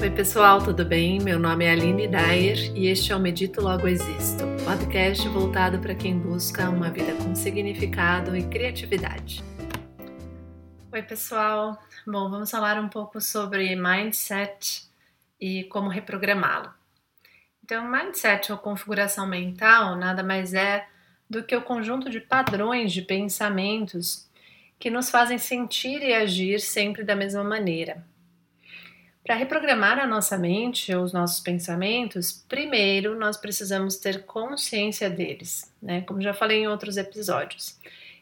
Oi, pessoal, tudo bem? Meu nome é Aline Dyer e este é o Medito Logo Existo, podcast voltado para quem busca uma vida com significado e criatividade. Oi, pessoal. Bom, vamos falar um pouco sobre mindset e como reprogramá-lo. Então, mindset ou configuração mental nada mais é do que o conjunto de padrões de pensamentos que nos fazem sentir e agir sempre da mesma maneira para reprogramar a nossa mente ou os nossos pensamentos, primeiro nós precisamos ter consciência deles, né? Como já falei em outros episódios.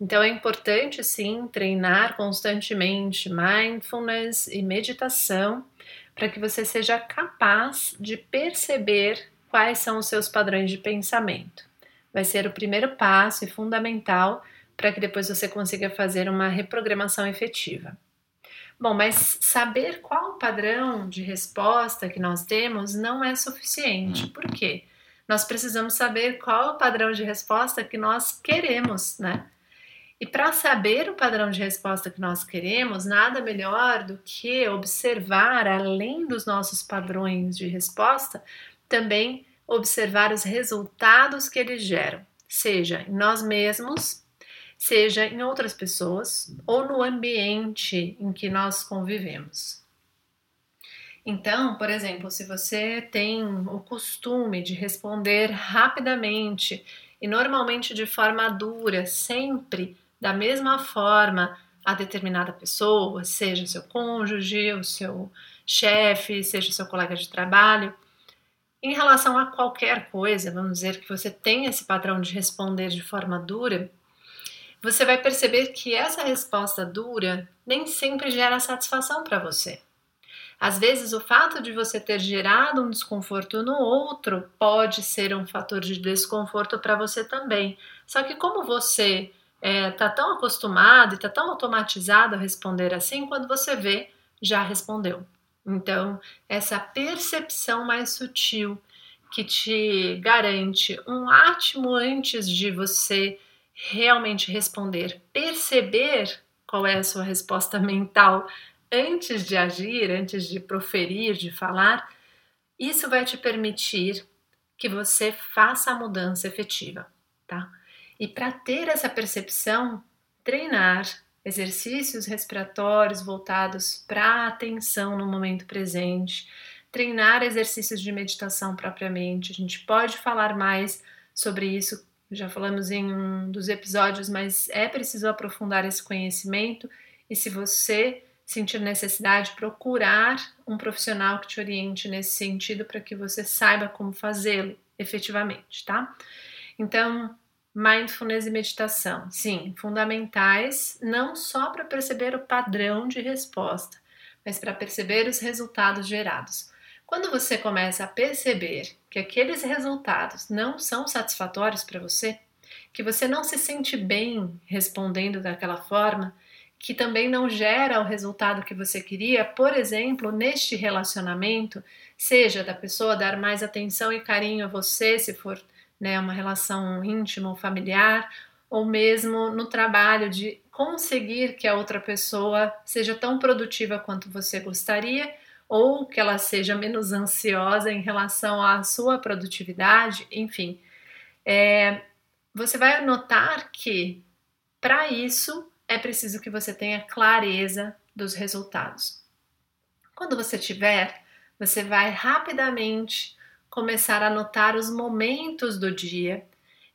Então é importante sim treinar constantemente mindfulness e meditação para que você seja capaz de perceber quais são os seus padrões de pensamento. Vai ser o primeiro passo e fundamental para que depois você consiga fazer uma reprogramação efetiva. Bom, mas saber qual o padrão de resposta que nós temos não é suficiente. Hum. Por quê? Nós precisamos saber qual o padrão de resposta que nós queremos, né? E para saber o padrão de resposta que nós queremos, nada melhor do que observar, além dos nossos padrões de resposta, também observar os resultados que eles geram, seja em nós mesmos seja em outras pessoas ou no ambiente em que nós convivemos. Então, por exemplo, se você tem o costume de responder rapidamente e normalmente de forma dura, sempre da mesma forma a determinada pessoa, seja seu cônjuge, o seu chefe, seja seu colega de trabalho, em relação a qualquer coisa, vamos dizer que você tem esse padrão de responder de forma dura, você vai perceber que essa resposta dura nem sempre gera satisfação para você. Às vezes, o fato de você ter gerado um desconforto no outro pode ser um fator de desconforto para você também. Só que, como você está é, tá tão acostumado e está tão automatizado a responder assim, quando você vê, já respondeu. Então, essa percepção mais sutil que te garante um átimo antes de você realmente responder, perceber qual é a sua resposta mental antes de agir, antes de proferir, de falar, isso vai te permitir que você faça a mudança efetiva, tá? E para ter essa percepção, treinar exercícios respiratórios voltados para a atenção no momento presente, treinar exercícios de meditação propriamente. A gente pode falar mais sobre isso já falamos em um dos episódios, mas é preciso aprofundar esse conhecimento e se você sentir necessidade, procurar um profissional que te oriente nesse sentido para que você saiba como fazê-lo efetivamente, tá? Então, mindfulness e meditação, sim, fundamentais não só para perceber o padrão de resposta, mas para perceber os resultados gerados. Quando você começa a perceber que aqueles resultados não são satisfatórios para você, que você não se sente bem respondendo daquela forma, que também não gera o resultado que você queria, por exemplo, neste relacionamento, seja da pessoa dar mais atenção e carinho a você, se for né, uma relação íntima ou familiar, ou mesmo no trabalho de conseguir que a outra pessoa seja tão produtiva quanto você gostaria ou que ela seja menos ansiosa em relação à sua produtividade, enfim. É, você vai notar que para isso é preciso que você tenha clareza dos resultados. Quando você tiver, você vai rapidamente começar a notar os momentos do dia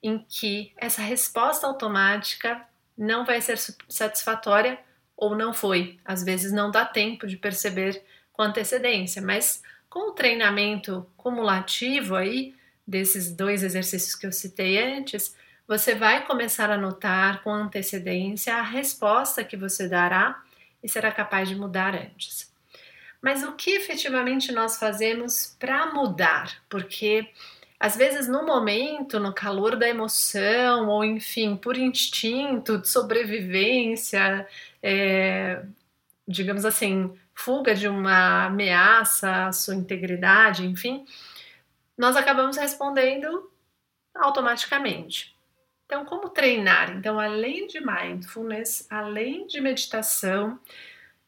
em que essa resposta automática não vai ser satisfatória ou não foi. Às vezes não dá tempo de perceber com antecedência, mas com o treinamento cumulativo aí desses dois exercícios que eu citei antes, você vai começar a notar com antecedência a resposta que você dará e será capaz de mudar antes. Mas o que efetivamente nós fazemos para mudar? Porque às vezes no momento, no calor da emoção, ou enfim, por instinto de sobrevivência, é, digamos assim, fuga de uma ameaça à sua integridade, enfim, nós acabamos respondendo automaticamente. Então, como treinar? Então, além de mindfulness, além de meditação,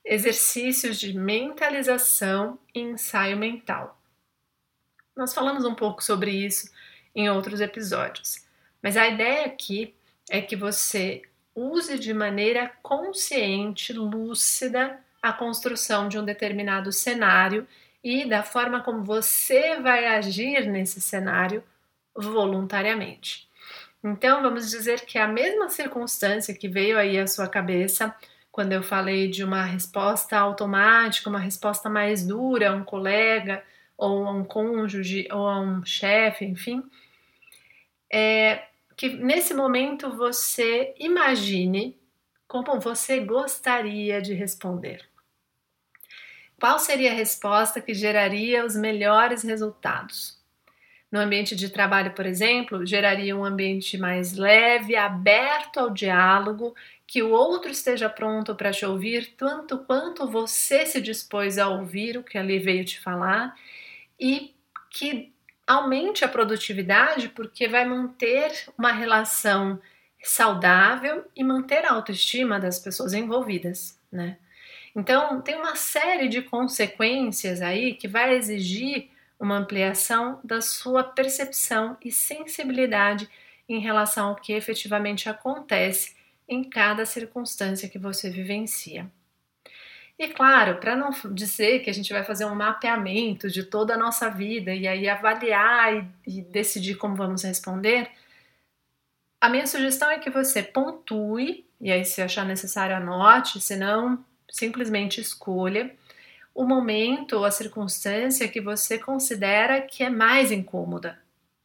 exercícios de mentalização e ensaio mental. Nós falamos um pouco sobre isso em outros episódios, mas a ideia aqui é que você use de maneira consciente, lúcida, a construção de um determinado cenário e da forma como você vai agir nesse cenário voluntariamente. Então, vamos dizer que a mesma circunstância que veio aí à sua cabeça quando eu falei de uma resposta automática, uma resposta mais dura a um colega, ou a um cônjuge, ou a um chefe, enfim, é que nesse momento você imagine como você gostaria de responder. Qual seria a resposta que geraria os melhores resultados? No ambiente de trabalho, por exemplo, geraria um ambiente mais leve, aberto ao diálogo, que o outro esteja pronto para te ouvir tanto quanto você se dispôs a ouvir o que ali veio te falar e que aumente a produtividade porque vai manter uma relação saudável e manter a autoestima das pessoas envolvidas, né? Então, tem uma série de consequências aí que vai exigir uma ampliação da sua percepção e sensibilidade em relação ao que efetivamente acontece em cada circunstância que você vivencia. E claro, para não dizer que a gente vai fazer um mapeamento de toda a nossa vida e aí avaliar e, e decidir como vamos responder, a minha sugestão é que você pontue, e aí se achar necessário anote, se não, simplesmente escolha o momento ou a circunstância que você considera que é mais incômoda,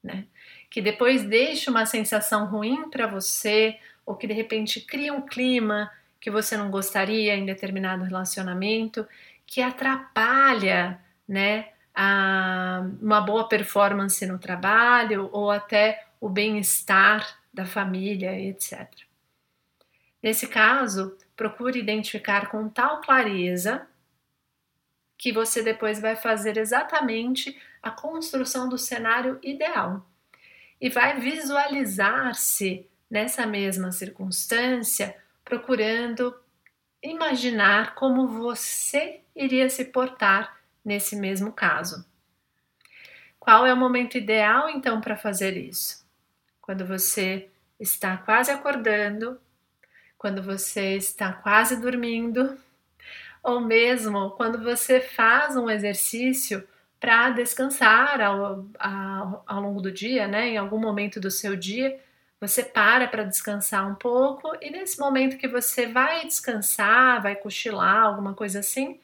né? Que depois deixa uma sensação ruim para você ou que de repente cria um clima que você não gostaria em determinado relacionamento, que atrapalha, né, a, uma boa performance no trabalho ou até o bem-estar da família, etc. Nesse caso, procure identificar com tal clareza que você depois vai fazer exatamente a construção do cenário ideal e vai visualizar-se nessa mesma circunstância, procurando imaginar como você iria se portar nesse mesmo caso. Qual é o momento ideal então para fazer isso? Quando você está quase acordando, quando você está quase dormindo ou mesmo quando você faz um exercício para descansar ao, ao, ao, longo do dia, né? Em algum momento do seu dia, você para para descansar um pouco e nesse momento que você vai descansar, vai cochilar, alguma coisa assim,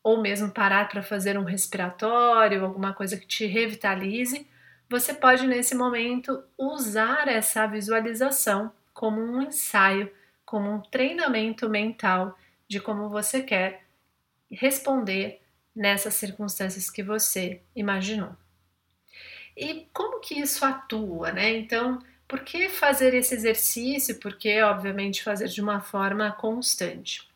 ou mesmo parar para fazer um respiratório, alguma coisa que te revitalize, você pode nesse momento usar essa visualização como um ensaio, como um treinamento mental de como você quer responder nessas circunstâncias que você imaginou. E como que isso atua, né? Então, por que fazer esse exercício? Porque, obviamente, fazer de uma forma constante.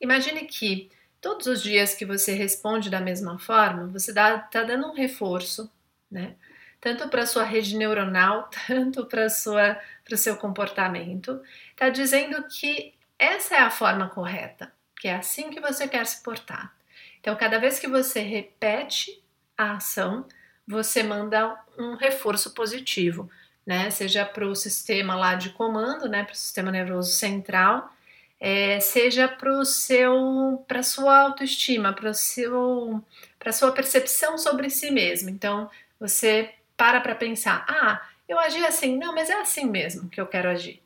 Imagine que todos os dias que você responde da mesma forma, você está dando um reforço, né? Tanto para sua rede neuronal, tanto para o seu comportamento. Está dizendo que essa é a forma correta, que é assim que você quer se portar. Então, cada vez que você repete a ação, você manda um reforço positivo, né? Seja para o sistema lá de comando, né? Para o sistema nervoso central, é, seja para o seu, para sua autoestima, para seu, para sua percepção sobre si mesmo. Então, você para para pensar, ah, eu agi assim, não, mas é assim mesmo que eu quero agir.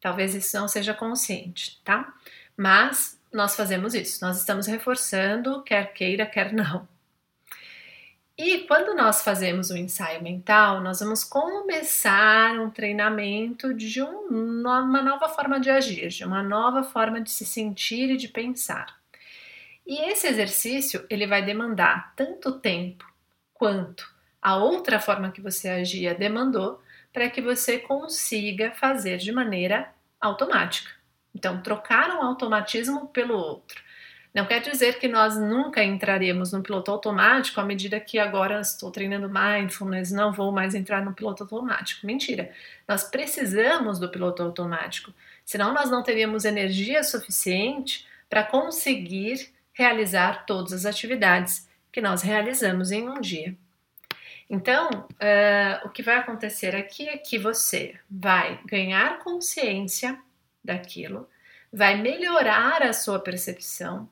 Talvez isso não seja consciente, tá? Mas nós fazemos isso, nós estamos reforçando, quer queira, quer não. E quando nós fazemos o ensaio mental, nós vamos começar um treinamento de um, uma nova forma de agir, de uma nova forma de se sentir e de pensar. E esse exercício ele vai demandar tanto tempo quanto a outra forma que você agia demandou para que você consiga fazer de maneira automática. Então, trocar um automatismo pelo outro. Não quer dizer que nós nunca entraremos no piloto automático à medida que agora estou treinando mindfulness, não vou mais entrar no piloto automático. Mentira. Nós precisamos do piloto automático, senão nós não teríamos energia suficiente para conseguir realizar todas as atividades que nós realizamos em um dia. Então, uh, o que vai acontecer aqui é que você vai ganhar consciência daquilo, vai melhorar a sua percepção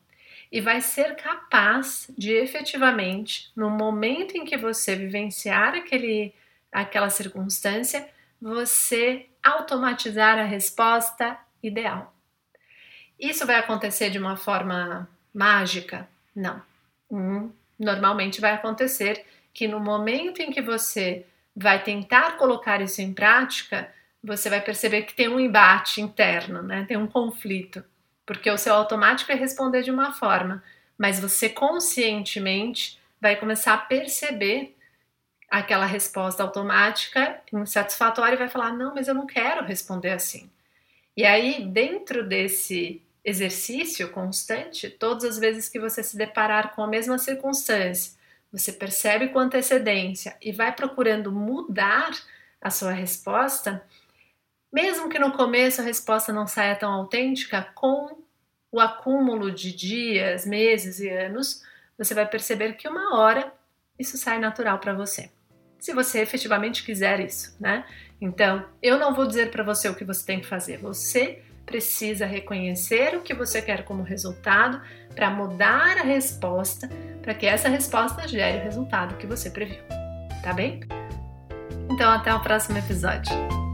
e vai ser capaz de efetivamente, no momento em que você vivenciar aquele, aquela circunstância, você automatizar a resposta ideal. Isso vai acontecer de uma forma mágica? Não. Hum, normalmente vai acontecer que no momento em que você vai tentar colocar isso em prática, você vai perceber que tem um embate interno, né? Tem um conflito, porque o seu automático é responder de uma forma, mas você conscientemente vai começar a perceber aquela resposta automática insatisfatória e vai falar: "Não, mas eu não quero responder assim". E aí, dentro desse exercício constante, todas as vezes que você se deparar com a mesma circunstância, você percebe com antecedência e vai procurando mudar a sua resposta, mesmo que no começo a resposta não saia tão autêntica, com o acúmulo de dias, meses e anos, você vai perceber que uma hora isso sai natural para você. Se você efetivamente quiser isso, né? Então, eu não vou dizer para você o que você tem que fazer. Você precisa reconhecer o que você quer como resultado para mudar a resposta, para que essa resposta gere o resultado que você previu. Tá bem? Então, até o próximo episódio.